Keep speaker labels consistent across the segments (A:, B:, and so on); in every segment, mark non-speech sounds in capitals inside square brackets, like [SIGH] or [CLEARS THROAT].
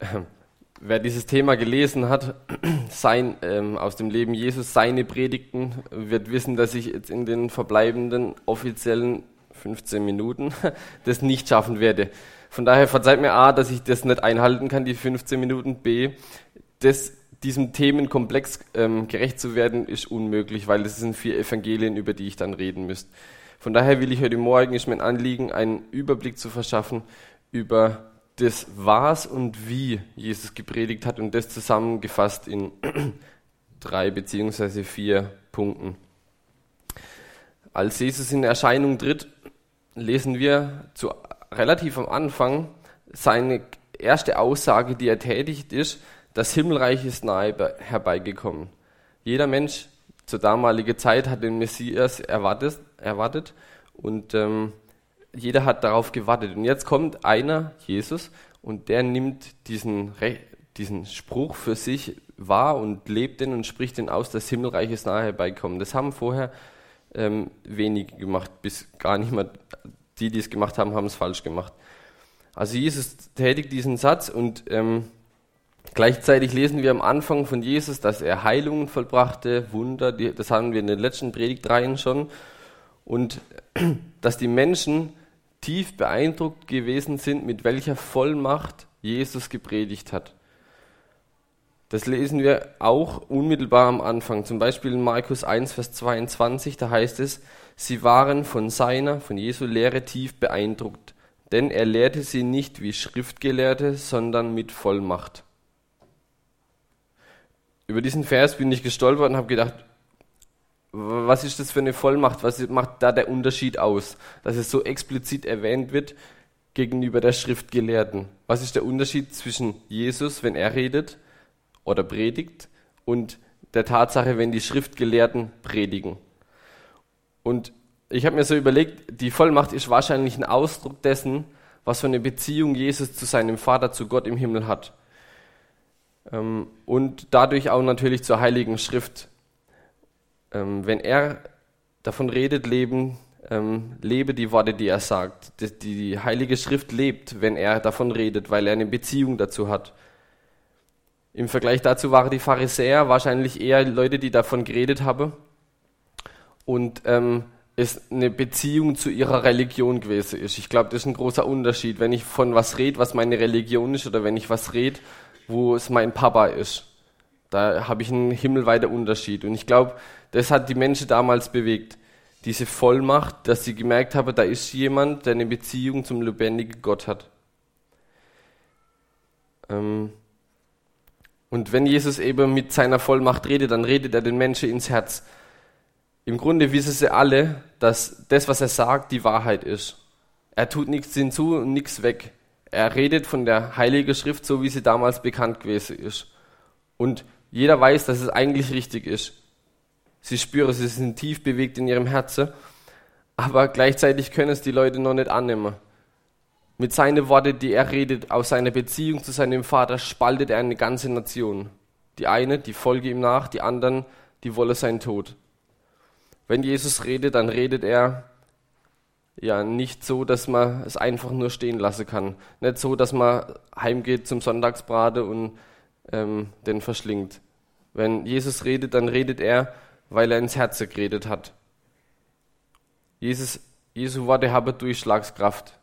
A: [CLEARS THROAT] Wer dieses Thema gelesen hat, [CLEARS THROAT] sein, ähm, aus dem Leben Jesus, seine Predigten, wird wissen, dass ich jetzt in den verbleibenden offiziellen 15 Minuten [LAUGHS] das nicht schaffen werde. Von daher verzeiht mir A, dass ich das nicht einhalten kann, die 15 Minuten. B, das, diesem Themenkomplex ähm, gerecht zu werden, ist unmöglich, weil es sind vier Evangelien, über die ich dann reden müsste. Von daher will ich heute Morgen, ist mein Anliegen, einen Überblick zu verschaffen über das Was und Wie Jesus gepredigt hat und das zusammengefasst in [CLEARS THROAT] drei beziehungsweise vier Punkten. Als Jesus in Erscheinung tritt, lesen wir zu relativ am Anfang seine erste Aussage, die er tätigt, ist, das Himmelreich ist nahe herbeigekommen. Jeder Mensch zur damaligen Zeit hat den Messias erwartet, erwartet und ähm, jeder hat darauf gewartet. Und jetzt kommt einer, Jesus, und der nimmt diesen, diesen Spruch für sich wahr und lebt den und spricht den aus, das Himmelreich ist nahe herbeikommen. Das haben vorher ähm, wenige gemacht, bis gar nicht mehr. Die, die es gemacht haben, haben es falsch gemacht. Also Jesus tätigt diesen Satz und ähm, gleichzeitig lesen wir am Anfang von Jesus, dass er Heilungen vollbrachte, Wunder, die, das haben wir in den letzten Predigtreihen schon, und [CLEARS THROAT] dass die Menschen tief beeindruckt gewesen sind, mit welcher Vollmacht Jesus gepredigt hat. Das lesen wir auch unmittelbar am Anfang. Zum Beispiel in Markus 1, Vers 22, da heißt es, sie waren von seiner, von Jesu Lehre tief beeindruckt, denn er lehrte sie nicht wie Schriftgelehrte, sondern mit Vollmacht. Über diesen Vers bin ich gestolpert und habe gedacht, was ist das für eine Vollmacht? Was macht da der Unterschied aus, dass es so explizit erwähnt wird gegenüber der Schriftgelehrten? Was ist der Unterschied zwischen Jesus, wenn er redet oder predigt, und der Tatsache, wenn die Schriftgelehrten predigen? Und ich habe mir so überlegt, die Vollmacht ist wahrscheinlich ein Ausdruck dessen, was für eine Beziehung Jesus zu seinem Vater, zu Gott im Himmel hat. Ähm, und dadurch auch natürlich zur Heiligen Schrift ähm, wenn er davon redet, leben, ähm, lebe die Worte, die er sagt. Die, die Heilige Schrift lebt, wenn er davon redet, weil er eine Beziehung dazu hat. Im Vergleich dazu waren die Pharisäer wahrscheinlich eher Leute, die davon geredet haben und ähm, es eine Beziehung zu ihrer Religion gewesen ist. Ich glaube, das ist ein großer Unterschied, wenn ich von was rede, was meine Religion ist, oder wenn ich was rede, wo es mein Papa ist. Da habe ich einen himmelweiten Unterschied. Und ich glaube, das hat die Menschen damals bewegt. Diese Vollmacht, dass sie gemerkt haben, da ist jemand, der eine Beziehung zum lebendigen Gott hat. Ähm, und wenn Jesus eben mit seiner Vollmacht redet, dann redet er den Menschen ins Herz. Im Grunde wissen sie alle, dass das, was er sagt, die Wahrheit ist. Er tut nichts hinzu und nichts weg. Er redet von der Heiligen Schrift, so wie sie damals bekannt gewesen ist. Und jeder weiß, dass es eigentlich richtig ist. Sie spüren, sie sind tief bewegt in ihrem Herzen, aber gleichzeitig können es die Leute noch nicht annehmen. Mit seinen Worten, die er redet, aus seiner Beziehung zu seinem Vater, spaltet er eine ganze Nation. Die eine, die folge ihm nach, die anderen, die wolle seinen Tod. Wenn Jesus redet, dann redet er ja nicht so, dass man es einfach nur stehen lassen kann. Nicht so, dass man heimgeht zum Sonntagsbrate und ähm, den verschlingt. Wenn Jesus redet, dann redet er weil er ins Herz geredet hat. Jesus, Jesu Worte haben Durchschlagskraft.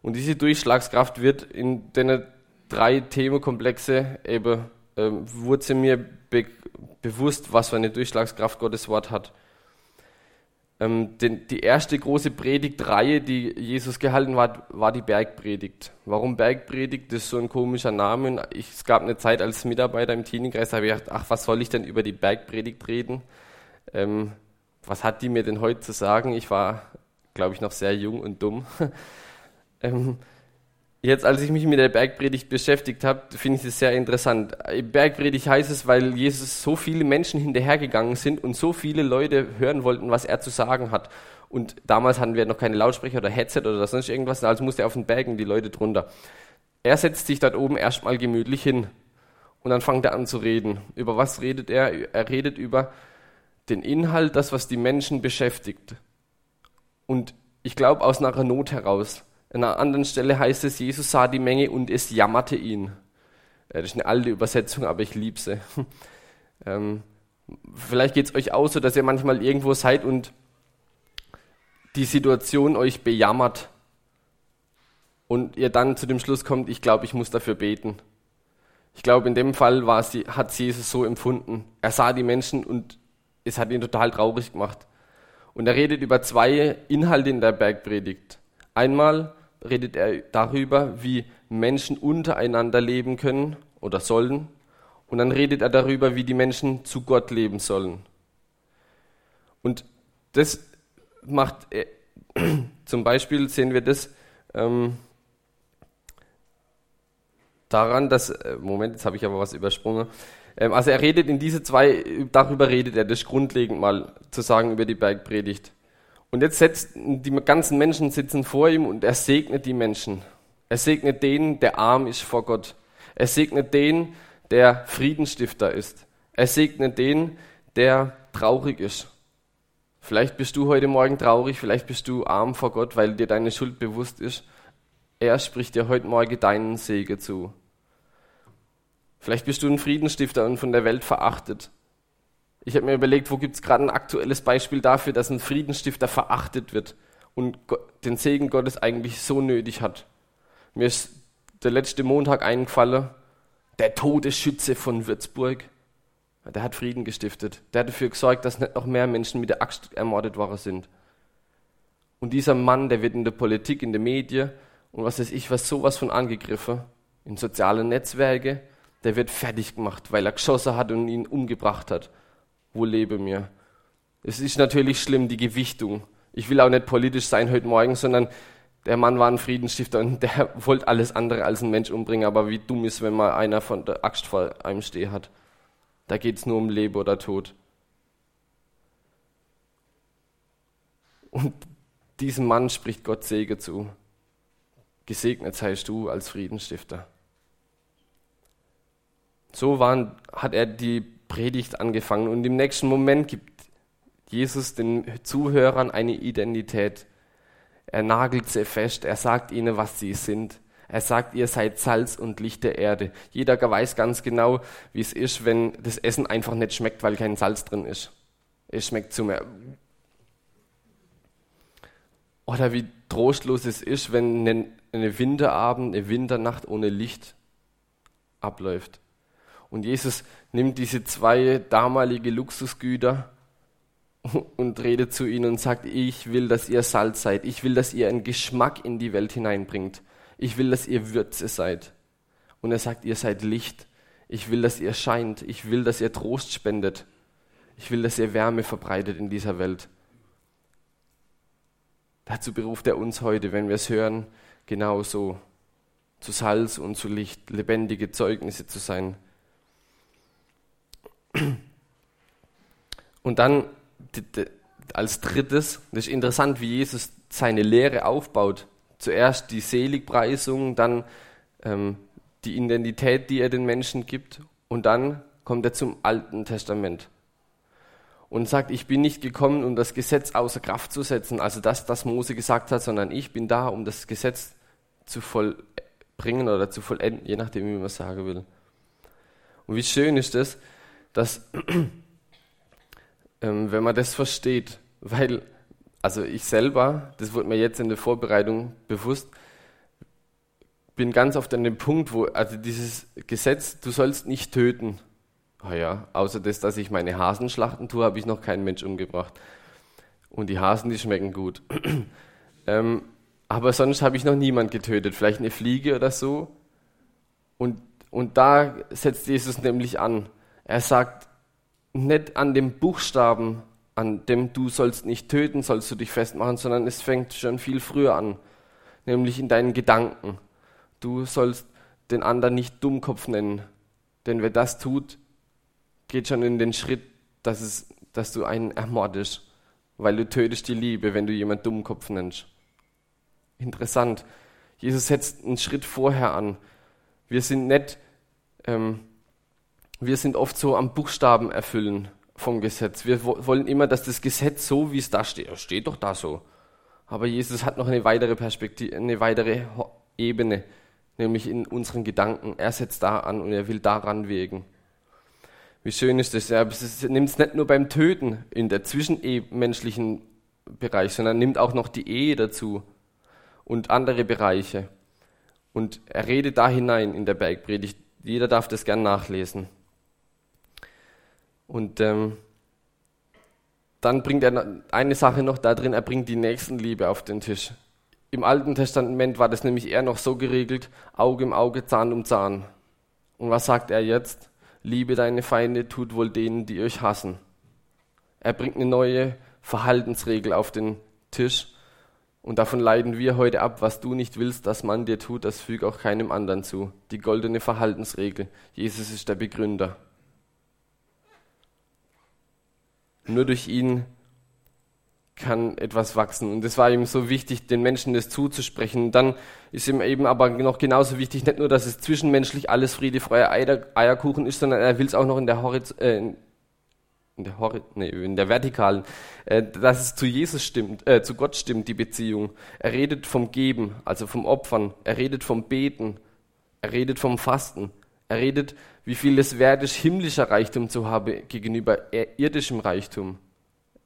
A: Und diese Durchschlagskraft wird in den drei Themenkomplexe eben, ähm, wurde mir be bewusst, was für eine Durchschlagskraft Gottes Wort hat. Ähm, denn die erste große Predigtreihe, die Jesus gehalten hat, war die Bergpredigt. Warum Bergpredigt? Das ist so ein komischer Name. Ich, es gab eine Zeit als Mitarbeiter im Teenie-Kreis, da habe ich gedacht, ach, was soll ich denn über die Bergpredigt reden? Ähm, was hat die mir denn heute zu sagen? Ich war, glaube ich, noch sehr jung und dumm. [LAUGHS] ähm, jetzt, als ich mich mit der Bergpredigt beschäftigt habe, finde ich es sehr interessant. Bergpredigt heißt es, weil Jesus so viele Menschen hinterhergegangen sind und so viele Leute hören wollten, was er zu sagen hat. Und damals hatten wir noch keine Lautsprecher oder Headset oder sonst irgendwas, also musste er auf den Bergen die Leute drunter. Er setzt sich dort oben erstmal gemütlich hin und dann fängt er an zu reden. Über was redet er? Er redet über den Inhalt, das, was die Menschen beschäftigt. Und ich glaube aus einer Not heraus. An einer anderen Stelle heißt es, Jesus sah die Menge und es jammerte ihn. Äh, das ist eine alte Übersetzung, aber ich liebe sie. [LAUGHS] ähm, vielleicht geht es euch auch so, dass ihr manchmal irgendwo seid und die Situation euch bejammert und ihr dann zu dem Schluss kommt, ich glaube, ich muss dafür beten. Ich glaube, in dem Fall war sie, hat Jesus so empfunden. Er sah die Menschen und es hat ihn total traurig gemacht. Und er redet über zwei Inhalte in der Bergpredigt. Einmal redet er darüber, wie Menschen untereinander leben können oder sollen. Und dann redet er darüber, wie die Menschen zu Gott leben sollen. Und das macht, äh, [CLEARS THROAT] zum Beispiel sehen wir das ähm, daran, dass, äh, Moment, jetzt habe ich aber was übersprungen. Ähm, also er redet in diese zwei, darüber redet er, das grundlegend mal zu sagen über die Bergpredigt. Und jetzt setzt, die ganzen Menschen sitzen vor ihm und er segnet die Menschen. Er segnet den, der arm ist vor Gott. Er segnet den, der Friedensstifter ist. Er segnet den, der traurig ist. Vielleicht bist du heute Morgen traurig, vielleicht bist du arm vor Gott, weil dir deine Schuld bewusst ist. Er spricht dir heute Morgen deinen Segen zu. Vielleicht bist du ein Friedensstifter und von der Welt verachtet. Ich habe mir überlegt, wo gibt es gerade ein aktuelles Beispiel dafür, dass ein Friedensstifter verachtet wird und den Segen Gottes eigentlich so nötig hat. Mir ist der letzte Montag eingefallen, der Todesschütze von Würzburg. Der hat Frieden gestiftet. Der hat dafür gesorgt, dass nicht noch mehr Menschen mit der Axt ermordet worden sind. Und dieser Mann, der wird in der Politik, in den Medien und was weiß ich, was sowas von angegriffen, in sozialen Netzwerke, der wird fertig gemacht, weil er geschossen hat und ihn umgebracht hat. Wo lebe mir? Es ist natürlich schlimm, die Gewichtung. Ich will auch nicht politisch sein heute Morgen, sondern der Mann war ein Friedensstifter und der [LAUGHS] wollte alles andere als einen Mensch umbringen. Aber wie dumm ist, wenn mal einer von der Axt vor einem stehen hat. Da geht es nur um Leben oder Tod. Und diesem Mann spricht Gott Segen zu. Gesegnet seist du als Friedensstifter. So waren, hat er die Predigt angefangen und im nächsten Moment gibt Jesus den Zuhörern eine Identität. Er nagelt sie fest, er sagt ihnen, was sie sind. Er sagt, ihr seid Salz und Licht der Erde. Jeder weiß ganz genau, wie es ist, wenn das Essen einfach nicht schmeckt, weil kein Salz drin ist. Es schmeckt zu mehr. Oder wie trostlos es ist, wenn eine Winterabend, eine Winternacht ohne Licht abläuft. Und Jesus nimmt diese zwei damalige Luxusgüter und redet zu ihnen und sagt, ich will, dass ihr Salz seid. Ich will, dass ihr einen Geschmack in die Welt hineinbringt. Ich will, dass ihr Würze seid. Und er sagt, ihr seid Licht. Ich will, dass ihr scheint. Ich will, dass ihr Trost spendet. Ich will, dass ihr Wärme verbreitet in dieser Welt. Dazu beruft er uns heute, wenn wir es hören, genauso zu Salz und zu Licht, lebendige Zeugnisse zu sein. Und dann als drittes, das ist interessant, wie Jesus seine Lehre aufbaut. Zuerst die Seligpreisung, dann ähm, die Identität, die er den Menschen gibt, und dann kommt er zum Alten Testament und sagt, ich bin nicht gekommen, um das Gesetz außer Kraft zu setzen, also das, was Mose gesagt hat, sondern ich bin da, um das Gesetz zu vollbringen oder zu vollenden, je nachdem, wie man es sagen will. Und wie schön ist es, dass [CLEARS THROAT] ähm, wenn man das versteht, weil, also ich selber, das wurde mir jetzt in der Vorbereitung bewusst, bin ganz oft an dem Punkt, wo, also dieses Gesetz, du sollst nicht töten. Oh ja, außer das, dass ich meine Hasen schlachten tue, habe ich noch keinen Mensch umgebracht. Und die Hasen, die schmecken gut. [CLEARS THROAT] ähm, aber sonst habe ich noch niemand getötet, vielleicht eine Fliege oder so. Und, und da setzt Jesus nämlich an. Er sagt, nicht an dem Buchstaben, an dem du sollst nicht töten, sollst du dich festmachen, sondern es fängt schon viel früher an, nämlich in deinen Gedanken. Du sollst den anderen nicht Dummkopf nennen, denn wer das tut, geht schon in den Schritt, dass, es, dass du einen ermordest, weil du tötest die Liebe, wenn du jemand Dummkopf nennst. Interessant. Jesus setzt einen Schritt vorher an. Wir sind nicht ähm, wir sind oft so am Buchstaben erfüllen vom Gesetz. Wir wollen immer, dass das Gesetz so, wie es da steht, steht doch da so. Aber Jesus hat noch eine weitere Perspektive, eine weitere Ebene. nämlich in unseren Gedanken. Er setzt da an und er will daran wegen. Wie schön ist das? Er nimmt es nicht nur beim Töten in der zwischenmenschlichen Bereich, sondern nimmt auch noch die Ehe dazu und andere Bereiche. Und er redet da hinein in der Bergpredigt. Jeder darf das gern nachlesen. Und ähm, dann bringt er eine Sache noch da drin, er bringt die Nächstenliebe auf den Tisch. Im Alten Testament war das nämlich eher noch so geregelt, Auge im Auge, Zahn um Zahn. Und was sagt er jetzt? Liebe deine Feinde, tut wohl denen, die euch hassen. Er bringt eine neue Verhaltensregel auf den Tisch und davon leiden wir heute ab, was du nicht willst, dass man dir tut, das füg auch keinem anderen zu. Die goldene Verhaltensregel. Jesus ist der Begründer. Nur durch ihn kann etwas wachsen. Und es war ihm so wichtig, den Menschen das zuzusprechen. dann ist ihm eben aber noch genauso wichtig, nicht nur, dass es zwischenmenschlich alles Friede, Freude, Eierkuchen ist, sondern er will es auch noch in der, Horiz äh, in der, Hori nee, in der vertikalen, äh, dass es zu Jesus stimmt, äh, zu Gott stimmt, die Beziehung. Er redet vom Geben, also vom Opfern. Er redet vom Beten. Er redet vom Fasten. Er redet, wie viel es wert ist, himmlischer Reichtum zu haben gegenüber irdischem Reichtum.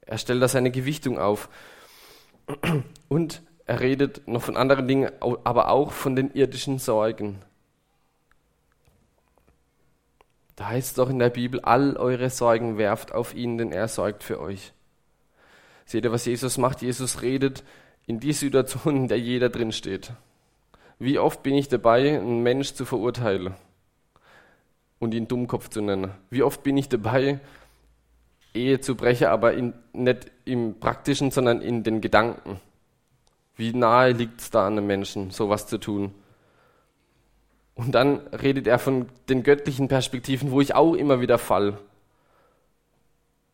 A: Er stellt da seine Gewichtung auf. [CLEARS THROAT] Und er redet noch von anderen Dingen, aber auch von den irdischen Sorgen. Da heißt es doch in der Bibel, all eure Sorgen werft auf ihn, denn er sorgt für euch. Seht ihr, was Jesus macht? Jesus redet in die Situation, in der jeder drin steht. Wie oft bin ich dabei, einen Mensch zu verurteilen und ihn Dummkopf zu nennen? Wie oft bin ich dabei, Ehe zu brechen, aber in, nicht im Praktischen, sondern in den Gedanken? Wie nahe liegt es da an einem Menschen, sowas zu tun? Und dann redet er von den göttlichen Perspektiven, wo ich auch immer wieder fall.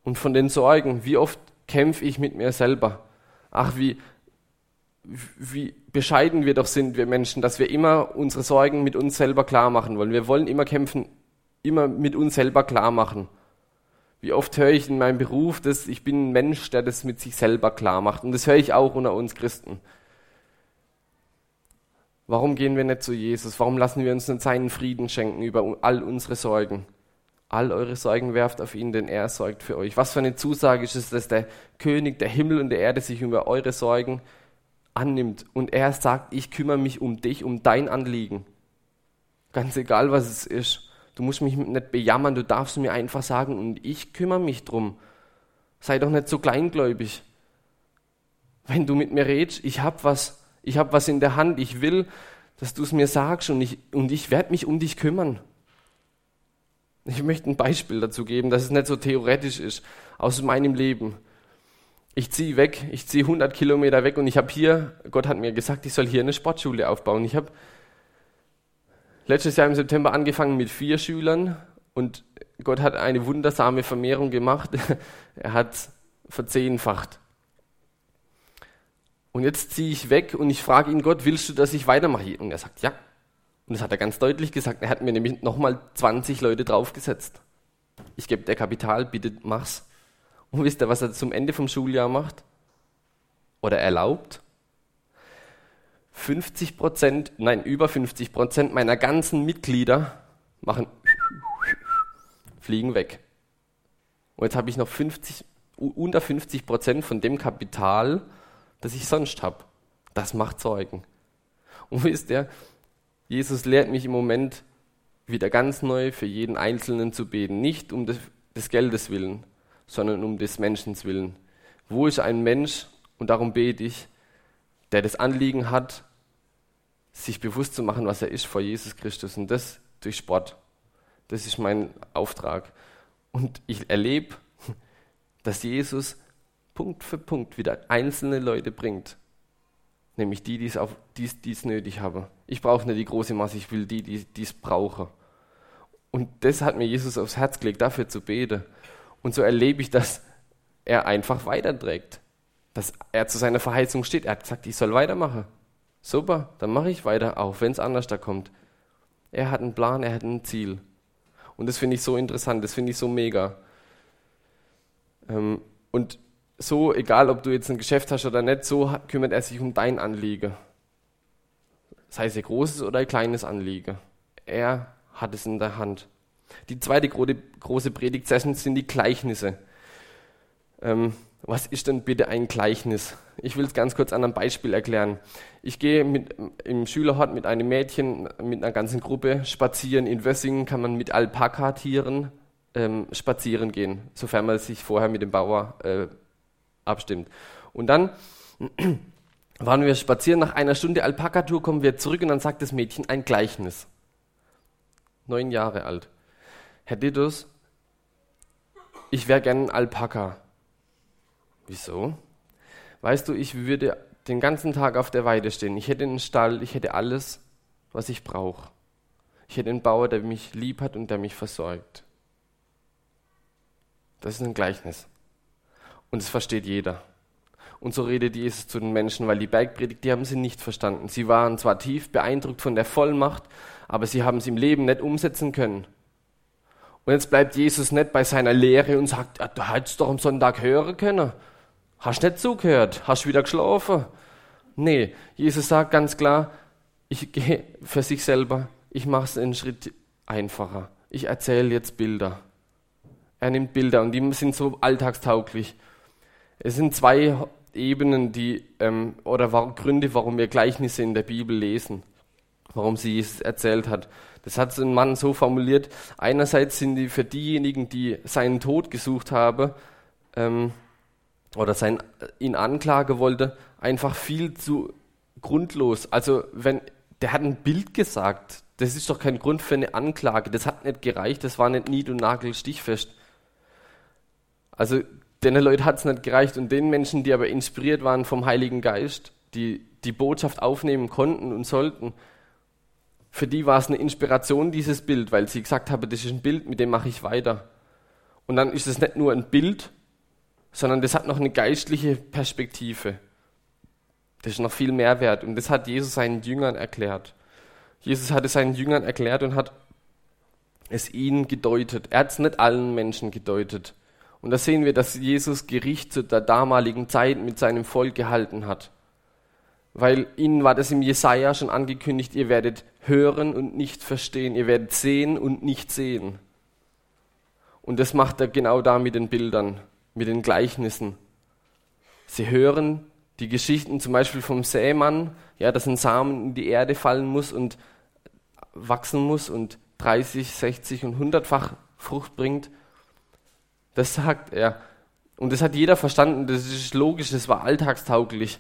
A: Und von den Sorgen, wie oft kämpfe ich mit mir selber. Ach, wie, wie bescheiden wir doch sind, wir Menschen, dass wir immer unsere Sorgen mit uns selber klar machen wollen. Wir wollen immer kämpfen, immer mit uns selber klar machen. Wie oft höre ich in meinem Beruf, dass ich bin ein Mensch, der das mit sich selber klar macht. Und das höre ich auch unter uns Christen. Warum gehen wir nicht zu Jesus? Warum lassen wir uns nicht seinen Frieden schenken über all unsere Sorgen? All eure Sorgen werft auf ihn, denn er sorgt für euch. Was für eine Zusage ist es, dass der König der Himmel und der Erde sich über eure Sorgen annimmt und er sagt, ich kümmere mich um dich, um dein Anliegen. Ganz egal, was es ist. Du musst mich nicht bejammern, du darfst mir einfach sagen und ich kümmere mich drum. Sei doch nicht so kleingläubig. Wenn du mit mir redest, ich hab was, ich habe was in der Hand, ich will, dass du es mir sagst und ich, und ich werde mich um dich kümmern. Ich möchte ein Beispiel dazu geben, dass es nicht so theoretisch ist, aus meinem Leben. Ich ziehe weg, ich ziehe 100 Kilometer weg und ich habe hier, Gott hat mir gesagt, ich soll hier eine Sportschule aufbauen. Ich habe letztes Jahr im September angefangen mit vier Schülern und Gott hat eine wundersame Vermehrung gemacht. [LAUGHS] er hat verzehnfacht. Und jetzt ziehe ich weg und ich frage ihn, Gott, willst du, dass ich weitermache? Und er sagt, ja. Und das hat er ganz deutlich gesagt. Er hat mir nämlich nochmal 20 Leute draufgesetzt. Ich gebe dir Kapital, bitte mach's. Und wisst ihr, was er zum Ende vom Schuljahr macht? Oder erlaubt? 50 Prozent, nein, über 50 Prozent meiner ganzen Mitglieder machen, [LAUGHS] fliegen weg. Und jetzt habe ich noch 50, unter 50 Prozent von dem Kapital, das ich sonst habe. Das macht Zeugen. Und wisst ihr, Jesus lehrt mich im Moment wieder ganz neu für jeden Einzelnen zu beten. Nicht um des, des Geldes willen, sondern um des Menschen willen. Wo ist ein Mensch, und darum bete ich, der das Anliegen hat, sich bewusst zu machen, was er ist vor Jesus Christus. Und das durch Sport. Das ist mein Auftrag. Und ich erlebe, dass Jesus Punkt für Punkt wieder einzelne Leute bringt. Nämlich die, die es auf, dies, dies nötig haben. Ich brauche nicht die große Masse, ich will die, die es brauchen. Und das hat mir Jesus aufs Herz gelegt, dafür zu beten. Und so erlebe ich, dass er einfach weiterträgt. Dass er zu seiner Verheißung steht. Er hat gesagt, ich soll weitermachen. Super, dann mache ich weiter, auch wenn es anders da kommt. Er hat einen Plan, er hat ein Ziel. Und das finde ich so interessant, das finde ich so mega. Ähm, und so, egal ob du jetzt ein Geschäft hast oder nicht, so kümmert er sich um dein Anliegen. sei es ein großes oder ein kleines Anliegen. Er hat es in der Hand. Die zweite große Predigtsession sind die Gleichnisse. Ähm, was ist denn bitte ein Gleichnis? Ich will es ganz kurz an einem Beispiel erklären. Ich gehe mit, im Schülerhort mit einem Mädchen, mit einer ganzen Gruppe spazieren. In Wössingen kann man mit Alpaka-Tieren ähm, spazieren gehen, sofern man sich vorher mit dem Bauer äh, abstimmt. Und dann [CLEARS THROAT] waren wir spazieren, nach einer Stunde Alpaka-Tour kommen wir zurück und dann sagt das Mädchen ein Gleichnis. Neun Jahre alt. Herr Diddus, ich wäre gern ein Alpaka. Wieso? Weißt du, ich würde den ganzen Tag auf der Weide stehen. Ich hätte einen Stall, ich hätte alles, was ich brauche. Ich hätte einen Bauer, der mich lieb hat und der mich versorgt. Das ist ein Gleichnis. Und es versteht jeder. Und so redet Jesus zu den Menschen, weil die Bergpredigt, die haben sie nicht verstanden. Sie waren zwar tief beeindruckt von der Vollmacht, aber sie haben es im Leben nicht umsetzen können. Und jetzt bleibt Jesus nicht bei seiner Lehre und sagt, ja, du hättest doch am Sonntag hören können. Hast nicht zugehört? Hast wieder geschlafen? Nee, Jesus sagt ganz klar, ich gehe für sich selber, ich mache es einen Schritt einfacher. Ich erzähle jetzt Bilder. Er nimmt Bilder und die sind so alltagstauglich. Es sind zwei Ebenen, die ähm, oder war, Gründe, warum wir Gleichnisse in der Bibel lesen, warum sie Jesus erzählt hat. Das hat ein Mann so formuliert. Einerseits sind die für diejenigen, die seinen Tod gesucht haben, ähm, oder sein, ihn anklage wollte, einfach viel zu grundlos. Also wenn der hat ein Bild gesagt, das ist doch kein Grund für eine Anklage. Das hat nicht gereicht, das war nicht nied- und nagelstichfest. Also den Leuten hat es nicht gereicht und den Menschen, die aber inspiriert waren vom Heiligen Geist, die die Botschaft aufnehmen konnten und sollten, für die war es eine Inspiration, dieses Bild, weil sie gesagt haben, das ist ein Bild, mit dem mache ich weiter. Und dann ist es nicht nur ein Bild, sondern das hat noch eine geistliche Perspektive. Das ist noch viel mehr wert. Und das hat Jesus seinen Jüngern erklärt. Jesus hat es seinen Jüngern erklärt und hat es ihnen gedeutet. Er hat es nicht allen Menschen gedeutet. Und da sehen wir, dass Jesus Gericht zu der damaligen Zeit mit seinem Volk gehalten hat. Weil ihnen war das im Jesaja schon angekündigt, ihr werdet hören und nicht verstehen, ihr werdet sehen und nicht sehen. Und das macht er genau da mit den Bildern mit den Gleichnissen. Sie hören die Geschichten zum Beispiel vom Sämann, ja, dass ein Samen in die Erde fallen muss und wachsen muss und 30, 60 und 100-fach Frucht bringt. Das sagt er. Und das hat jeder verstanden, das ist logisch, das war alltagstauglich.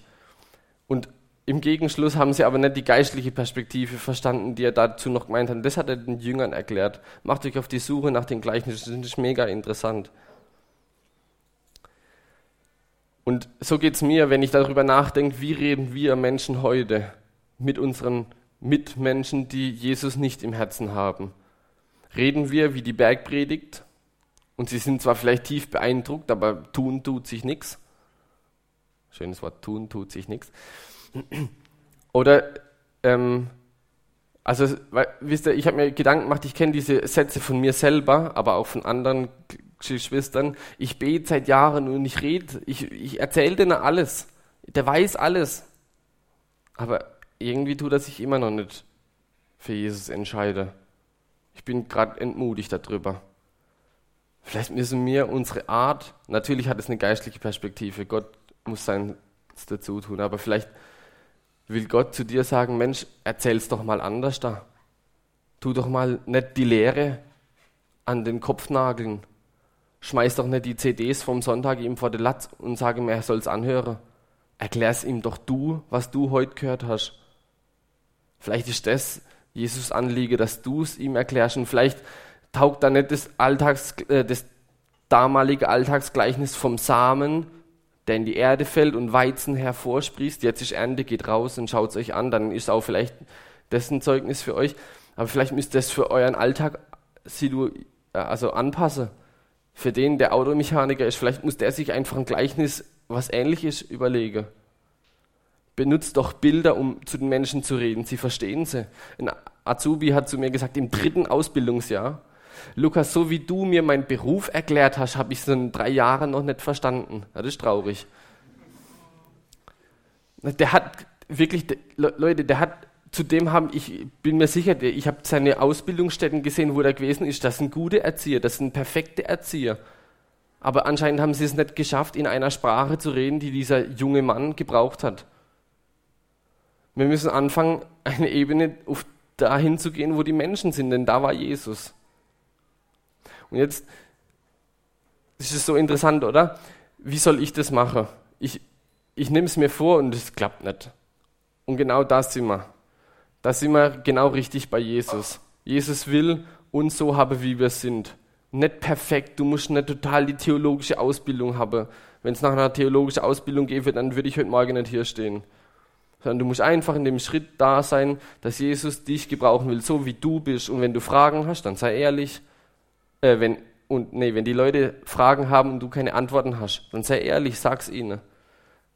A: Und im Gegenschluss haben sie aber nicht die geistliche Perspektive verstanden, die er dazu noch gemeint hat. Das hat er den Jüngern erklärt. Macht euch auf die Suche nach den Gleichnissen, das ist mega interessant. Und so geht es mir, wenn ich darüber nachdenke, wie reden wir Menschen heute mit unseren Mitmenschen, die Jesus nicht im Herzen haben. Reden wir wie die Bergpredigt und sie sind zwar vielleicht tief beeindruckt, aber tun tut sich nichts. Schönes Wort, tun tut sich nichts. [CLEARS THROAT] Oder, ähm, also, weil, wisst ihr, ich habe mir Gedanken gemacht, ich kenne diese Sätze von mir selber, aber auch von anderen Geschwistern, ich bete seit Jahren und ich rede, ich, ich erzähle denen alles. Der weiß alles. Aber irgendwie tut er sich immer noch nicht für Jesus entscheiden. Ich bin gerade entmutigt darüber. Vielleicht müssen wir unsere Art, natürlich hat es eine geistliche Perspektive, Gott muss sein dazu tun, aber vielleicht will Gott zu dir sagen, Mensch, erzähl's doch mal anders da. Tu doch mal nicht die Lehre an den Kopf nageln, Schmeiß doch nicht die CDs vom Sonntag ihm vor den Latz und sage ihm, er soll es anhören. Erklär's ihm doch du, was du heute gehört hast. Vielleicht ist das Jesus Anliege, dass du es ihm erklärst und vielleicht taugt da nicht das, Alltags, äh, das damalige Alltagsgleichnis vom Samen, der in die Erde fällt und Weizen hervorsprießt. Jetzt ist Ernte, geht raus und schaut es euch an, dann ist auch vielleicht dessen Zeugnis für euch. Aber vielleicht müsst ihr es für euren Alltag also anpassen für den, der Automechaniker ist, vielleicht muss der sich einfach ein Gleichnis, was ähnliches überlegen. Benutzt doch Bilder, um zu den Menschen zu reden. Sie verstehen sie. Ein Azubi hat zu mir gesagt, im dritten Ausbildungsjahr, Lukas, so wie du mir meinen Beruf erklärt hast, habe ich es in drei Jahren noch nicht verstanden. Das ist traurig. Der hat wirklich, Leute, der hat zudem haben, ich bin mir sicher, ich habe seine Ausbildungsstätten gesehen, wo er gewesen ist. Das sind gute Erzieher, das sind perfekte Erzieher. Aber anscheinend haben sie es nicht geschafft, in einer Sprache zu reden, die dieser junge Mann gebraucht hat. Wir müssen anfangen, eine Ebene auf dahin zu gehen, wo die Menschen sind, denn da war Jesus. Und jetzt ist es so interessant, oder? Wie soll ich das machen? Ich, ich nehme es mir vor und es klappt nicht. Und genau da sind wir. Da sind wir genau richtig bei Jesus. Jesus will uns so haben, wie wir sind. Nicht perfekt, du musst nicht total die theologische Ausbildung haben. Wenn es nach einer theologischen Ausbildung würde, dann würde ich heute Morgen nicht hier stehen sondern du musst einfach in dem Schritt da sein, dass Jesus dich gebrauchen will, so wie du bist. Und wenn du Fragen hast, dann sei ehrlich. Äh, wenn, und nee, wenn die Leute Fragen haben und du keine Antworten hast, dann sei ehrlich, sag's ihnen.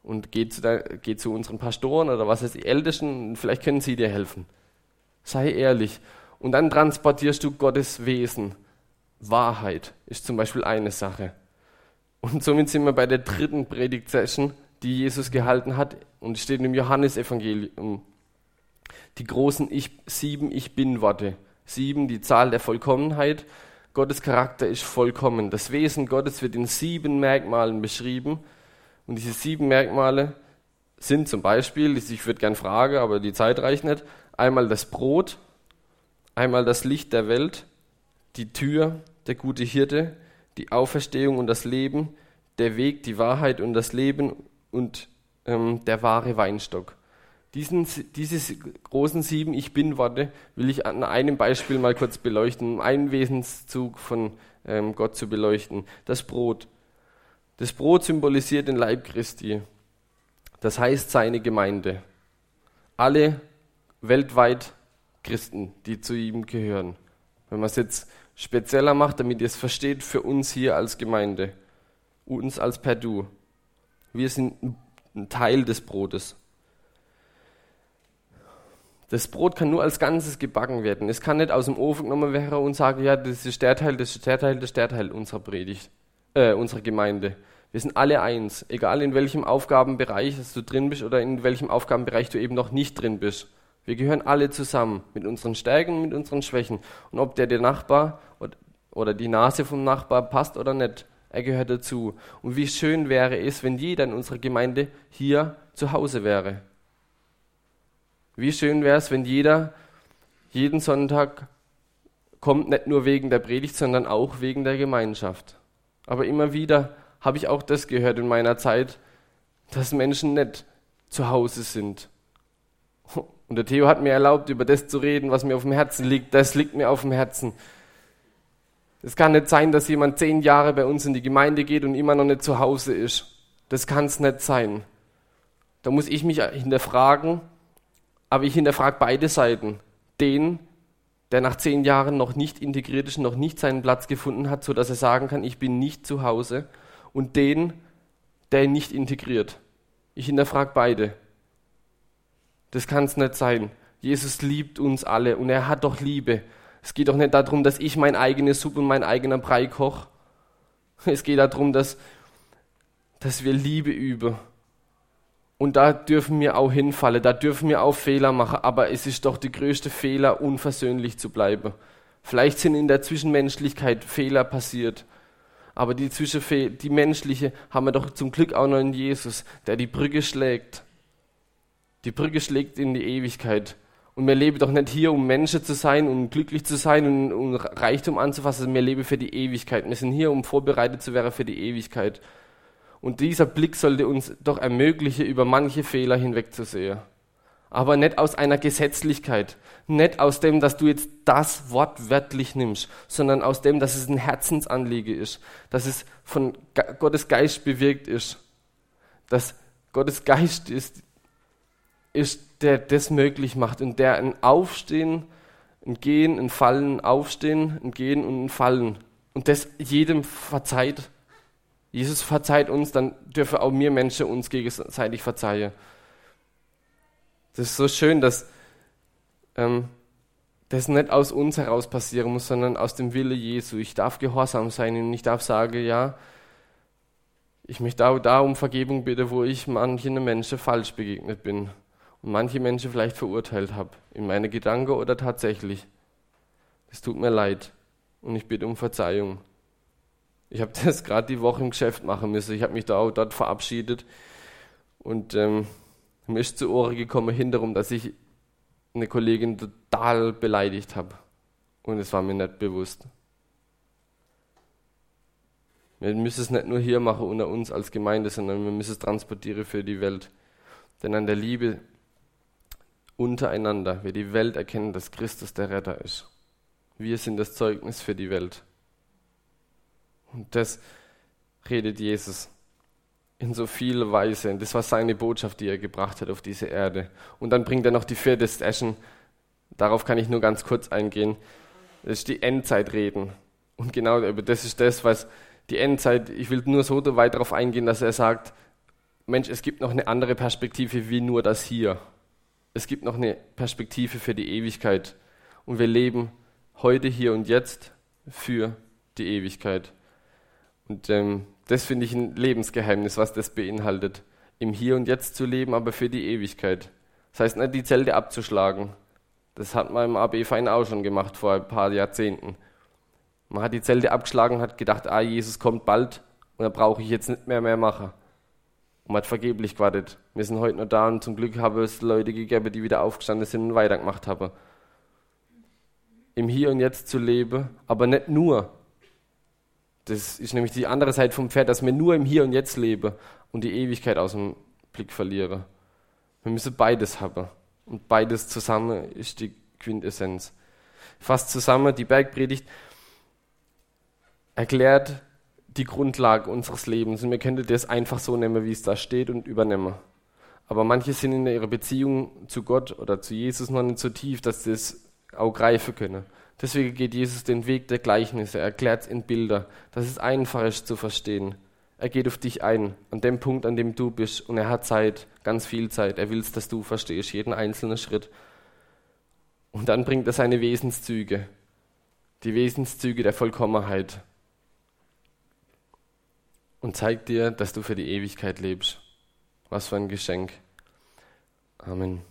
A: Und geh zu, der, geh zu unseren Pastoren oder was heißt die Ältesten, vielleicht können sie dir helfen. Sei ehrlich. Und dann transportierst du Gottes Wesen. Wahrheit ist zum Beispiel eine Sache. Und somit sind wir bei der dritten Predigt-Session die Jesus gehalten hat. Und steht im Johannesevangelium. Die großen ich, sieben Ich Bin-Worte. Sieben, die Zahl der Vollkommenheit. Gottes Charakter ist vollkommen. Das Wesen Gottes wird in sieben Merkmalen beschrieben. Und diese sieben Merkmale sind zum Beispiel, ich würde gern fragen, aber die Zeit reicht nicht, einmal das Brot, einmal das Licht der Welt, die Tür, der gute Hirte, die Auferstehung und das Leben, der Weg, die Wahrheit und das Leben und ähm, der wahre Weinstock. Diesen, diese großen sieben Ich Bin-Worte will ich an einem Beispiel mal kurz beleuchten, um einen Wesenszug von ähm, Gott zu beleuchten. Das Brot. Das Brot symbolisiert den Leib Christi. Das heißt seine Gemeinde. Alle weltweit Christen, die zu ihm gehören. Wenn man es jetzt spezieller macht, damit ihr es versteht, für uns hier als Gemeinde, uns als per Du. Wir sind ein Teil des Brotes. Das Brot kann nur als Ganzes gebacken werden. Es kann nicht aus dem Ofen genommen werden und sagen, ja, das ist der Teil, das ist der Teil, das ist der Teil unserer Predigt, äh, unserer Gemeinde. Wir sind alle eins, egal in welchem Aufgabenbereich du drin bist oder in welchem Aufgabenbereich du eben noch nicht drin bist. Wir gehören alle zusammen mit unseren Stärken mit unseren Schwächen. Und ob der der Nachbar oder die Nase vom Nachbar passt oder nicht, er gehört dazu. Und wie schön wäre es, wenn jeder in unserer Gemeinde hier zu Hause wäre. Wie schön wäre es, wenn jeder jeden Sonntag kommt, nicht nur wegen der Predigt, sondern auch wegen der Gemeinschaft. Aber immer wieder habe ich auch das gehört in meiner Zeit, dass Menschen nicht zu Hause sind. Und der Theo hat mir erlaubt, über das zu reden, was mir auf dem Herzen liegt. Das liegt mir auf dem Herzen. Es kann nicht sein, dass jemand zehn Jahre bei uns in die Gemeinde geht und immer noch nicht zu Hause ist. Das kann es nicht sein. Da muss ich mich hinterfragen, aber ich hinterfrage beide Seiten. Den, der nach zehn Jahren noch nicht integriert ist, noch nicht seinen Platz gefunden hat, sodass er sagen kann, ich bin nicht zu Hause, und den, der ihn nicht integriert. Ich hinterfrage beide. Das kann es nicht sein. Jesus liebt uns alle und er hat doch Liebe. Es geht doch nicht darum, dass ich meine eigene Suppe und mein eigener Brei koche. Es geht darum, dass, dass wir Liebe üben. Und da dürfen wir auch hinfallen, da dürfen wir auch Fehler machen, aber es ist doch der größte Fehler, unversöhnlich zu bleiben. Vielleicht sind in der Zwischenmenschlichkeit Fehler passiert, aber die, Zwischenfe die menschliche haben wir doch zum Glück auch noch in Jesus, der die Brücke schlägt. Die Brücke schlägt in die Ewigkeit. Und wir leben doch nicht hier, um Menschen zu sein, um glücklich zu sein und um Reichtum anzufassen. Wir leben für die Ewigkeit. Wir sind hier, um vorbereitet zu werden für die Ewigkeit. Und dieser Blick sollte uns doch ermöglichen, über manche Fehler hinwegzusehen. Aber nicht aus einer Gesetzlichkeit, nicht aus dem, dass du jetzt das Wort wörtlich nimmst, sondern aus dem, dass es ein Herzensanliege ist, dass es von Gottes Geist bewirkt ist, dass Gottes Geist ist, ist der das möglich macht und der ein Aufstehen, ein Gehen, ein Fallen, ein Aufstehen, ein Gehen und ein Fallen und das jedem verzeiht. Jesus verzeiht uns, dann dürfen auch wir Menschen uns gegenseitig verzeihen. Das ist so schön, dass ähm, das nicht aus uns heraus passieren muss, sondern aus dem Wille Jesu. Ich darf gehorsam sein und ich darf sagen, ja, ich möchte auch da um Vergebung bitten, wo ich manchen Menschen falsch begegnet bin. und manche Menschen vielleicht verurteilt habe, in meine Gedanken oder tatsächlich. Es tut mir leid und ich bitte um Verzeihung. Ich habe [LAUGHS] das gerade die Woche im Geschäft machen müssen. Ich habe mich da auch dort verabschiedet und ähm, mir ist zu Ohren gekommen hinterher, dass ich eine Kollegin total beleidigt habe. Und es war mir nicht bewusst. Wir müssen es nicht nur hier machen unter uns als Gemeinde, sondern wir müssen es transportieren für die Welt. Denn an der Liebe untereinander wird die Welt erkennen, dass Christus der Retter ist. Wir sind das Zeugnis für die Welt. Und das redet Jesus in so viel Weise. Und das war seine Botschaft, die er gebracht hat auf diese Erde. Und dann bringt er noch die vierte Session. Darauf kann ich nur ganz kurz eingehen. Das ist die Endzeitreden. Und genau das ist das, was die Endzeit, ich will nur so weit darauf eingehen, dass er sagt, Mensch, es gibt noch eine andere Perspektive wie nur das hier. Es gibt noch eine Perspektive für die Ewigkeit. Und wir leben heute, hier und jetzt für die Ewigkeit. Und ähm, das finde ich ein Lebensgeheimnis, was das beinhaltet. Im Hier und Jetzt zu leben, aber für die Ewigkeit. Das heißt nicht, die Zelte abzuschlagen. Das hat man im AB-Verein auch schon gemacht vor ein paar Jahrzehnten. Man hat die Zelte abgeschlagen hat gedacht, ah, Jesus kommt bald und da brauche ich jetzt nicht mehr mehr machen. Und man hat vergeblich gewartet. Wir sind heute noch da und zum Glück habe es Leute gegeben, die wieder aufgestanden sind und weitergemacht haben. Im Hier und Jetzt zu leben, aber nicht nur, das ist nämlich die andere Seite vom Pferd, dass wir nur im Hier und Jetzt leben und die Ewigkeit aus dem Blick verlieren. Wir müssen beides haben. Und beides zusammen ist die Quintessenz. Fast zusammen, die Bergpredigt erklärt die Grundlage unseres Lebens. Und wir könnten das einfach so nehmen, wie es da steht und übernehmen. Aber manche sind in ihrer Beziehung zu Gott oder zu Jesus noch nicht so tief, dass sie das auch greifen können. Deswegen geht Jesus den Weg der Gleichnisse, er erklärt es in Bilder, dass es einfach ist zu verstehen. Er geht auf dich ein, an dem Punkt, an dem du bist, und er hat Zeit, ganz viel Zeit. Er will dass du verstehst, jeden einzelnen Schritt. Und dann bringt er seine Wesenszüge, die Wesenszüge der Vollkommenheit, und zeigt dir, dass du für die Ewigkeit lebst. Was für ein Geschenk. Amen.